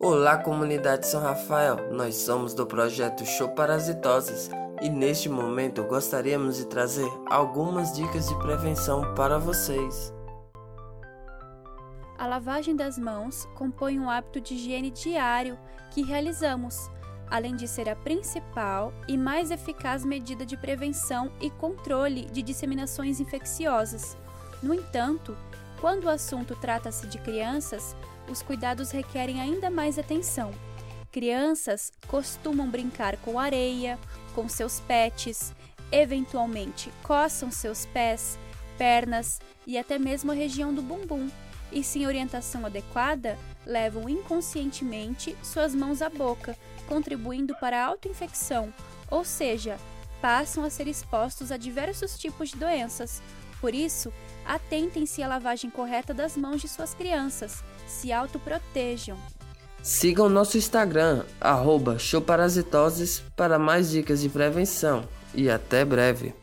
Olá, comunidade São Rafael. Nós somos do projeto Show Parasitoses e neste momento gostaríamos de trazer algumas dicas de prevenção para vocês. A lavagem das mãos compõe um hábito de higiene diário que realizamos, além de ser a principal e mais eficaz medida de prevenção e controle de disseminações infecciosas. No entanto, quando o assunto trata-se de crianças, os cuidados requerem ainda mais atenção. Crianças costumam brincar com areia, com seus pets, eventualmente coçam seus pés, pernas e até mesmo a região do bumbum, e sem orientação adequada, levam inconscientemente suas mãos à boca, contribuindo para a autoinfecção, ou seja, passam a ser expostos a diversos tipos de doenças. Por isso, atentem-se à lavagem correta das mãos de suas crianças, se autoprotejam. Sigam nosso Instagram, arroba para mais dicas de prevenção e até breve.